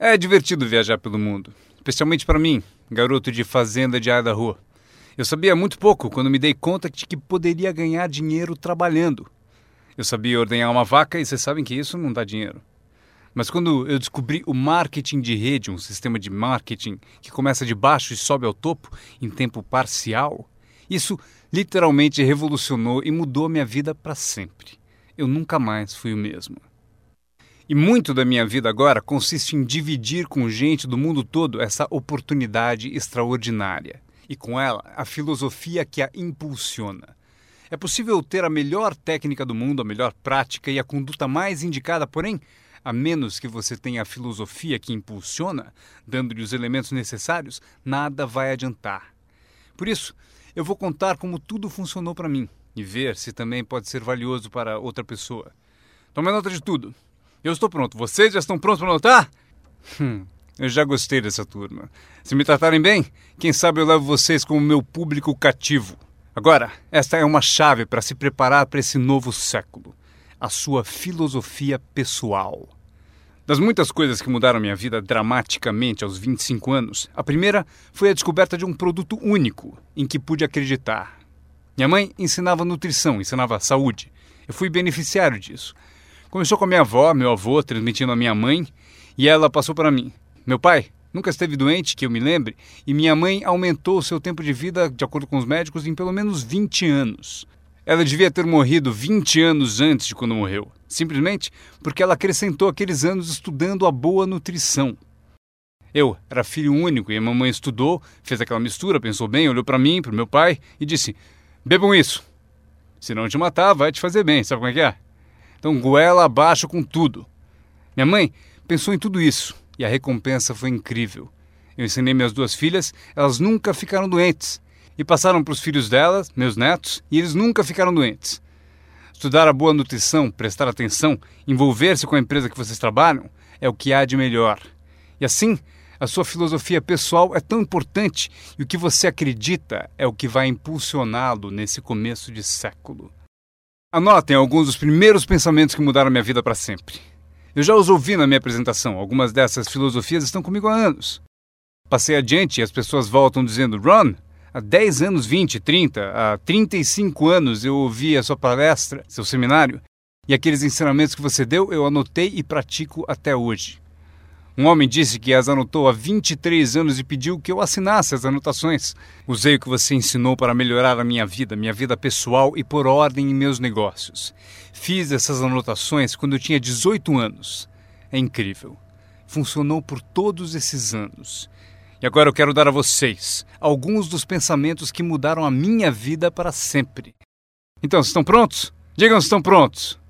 É divertido viajar pelo mundo, especialmente para mim, garoto de fazenda de Idaho. Eu sabia muito pouco quando me dei conta de que poderia ganhar dinheiro trabalhando. Eu sabia ordenhar uma vaca e vocês sabem que isso não dá dinheiro. Mas quando eu descobri o marketing de rede, um sistema de marketing que começa de baixo e sobe ao topo em tempo parcial, isso literalmente revolucionou e mudou minha vida para sempre. Eu nunca mais fui o mesmo. E muito da minha vida agora consiste em dividir com gente do mundo todo essa oportunidade extraordinária e com ela a filosofia que a impulsiona. É possível ter a melhor técnica do mundo, a melhor prática e a conduta mais indicada, porém, a menos que você tenha a filosofia que impulsiona, dando-lhe os elementos necessários, nada vai adiantar. Por isso, eu vou contar como tudo funcionou para mim e ver se também pode ser valioso para outra pessoa. Tome nota de tudo. Eu estou pronto. Vocês já estão prontos para anotar? Hum, eu já gostei dessa turma. Se me tratarem bem, quem sabe eu levo vocês como meu público cativo. Agora, esta é uma chave para se preparar para esse novo século. A sua filosofia pessoal. Das muitas coisas que mudaram minha vida dramaticamente aos 25 anos, a primeira foi a descoberta de um produto único em que pude acreditar. Minha mãe ensinava nutrição, ensinava saúde. Eu fui beneficiário disso. Começou com a minha avó, meu avô, transmitindo a minha mãe, e ela passou para mim. Meu pai nunca esteve doente, que eu me lembre, e minha mãe aumentou o seu tempo de vida, de acordo com os médicos, em pelo menos 20 anos. Ela devia ter morrido 20 anos antes de quando morreu, simplesmente porque ela acrescentou aqueles anos estudando a boa nutrição. Eu era filho único e a mamãe estudou, fez aquela mistura, pensou bem, olhou para mim, para o meu pai e disse: Bebam isso. Se não te matar, vai te fazer bem, sabe como é que é? Então, goela abaixo com tudo. Minha mãe pensou em tudo isso e a recompensa foi incrível. Eu ensinei minhas duas filhas, elas nunca ficaram doentes. E passaram para os filhos delas, meus netos, e eles nunca ficaram doentes. Estudar a boa nutrição, prestar atenção, envolver-se com a empresa que vocês trabalham é o que há de melhor. E assim, a sua filosofia pessoal é tão importante e o que você acredita é o que vai impulsioná-lo nesse começo de século. Anotem alguns dos primeiros pensamentos que mudaram minha vida para sempre. Eu já os ouvi na minha apresentação, algumas dessas filosofias estão comigo há anos. Passei adiante e as pessoas voltam dizendo: Ron, há 10 anos, 20, 30, há 35 anos eu ouvi a sua palestra, seu seminário, e aqueles ensinamentos que você deu eu anotei e pratico até hoje. Um homem disse que as anotou há 23 anos e pediu que eu assinasse as anotações. Usei o que você ensinou para melhorar a minha vida, minha vida pessoal e pôr ordem em meus negócios. Fiz essas anotações quando eu tinha 18 anos. É incrível. Funcionou por todos esses anos. E agora eu quero dar a vocês alguns dos pensamentos que mudaram a minha vida para sempre. Então, estão prontos? Digam se estão prontos.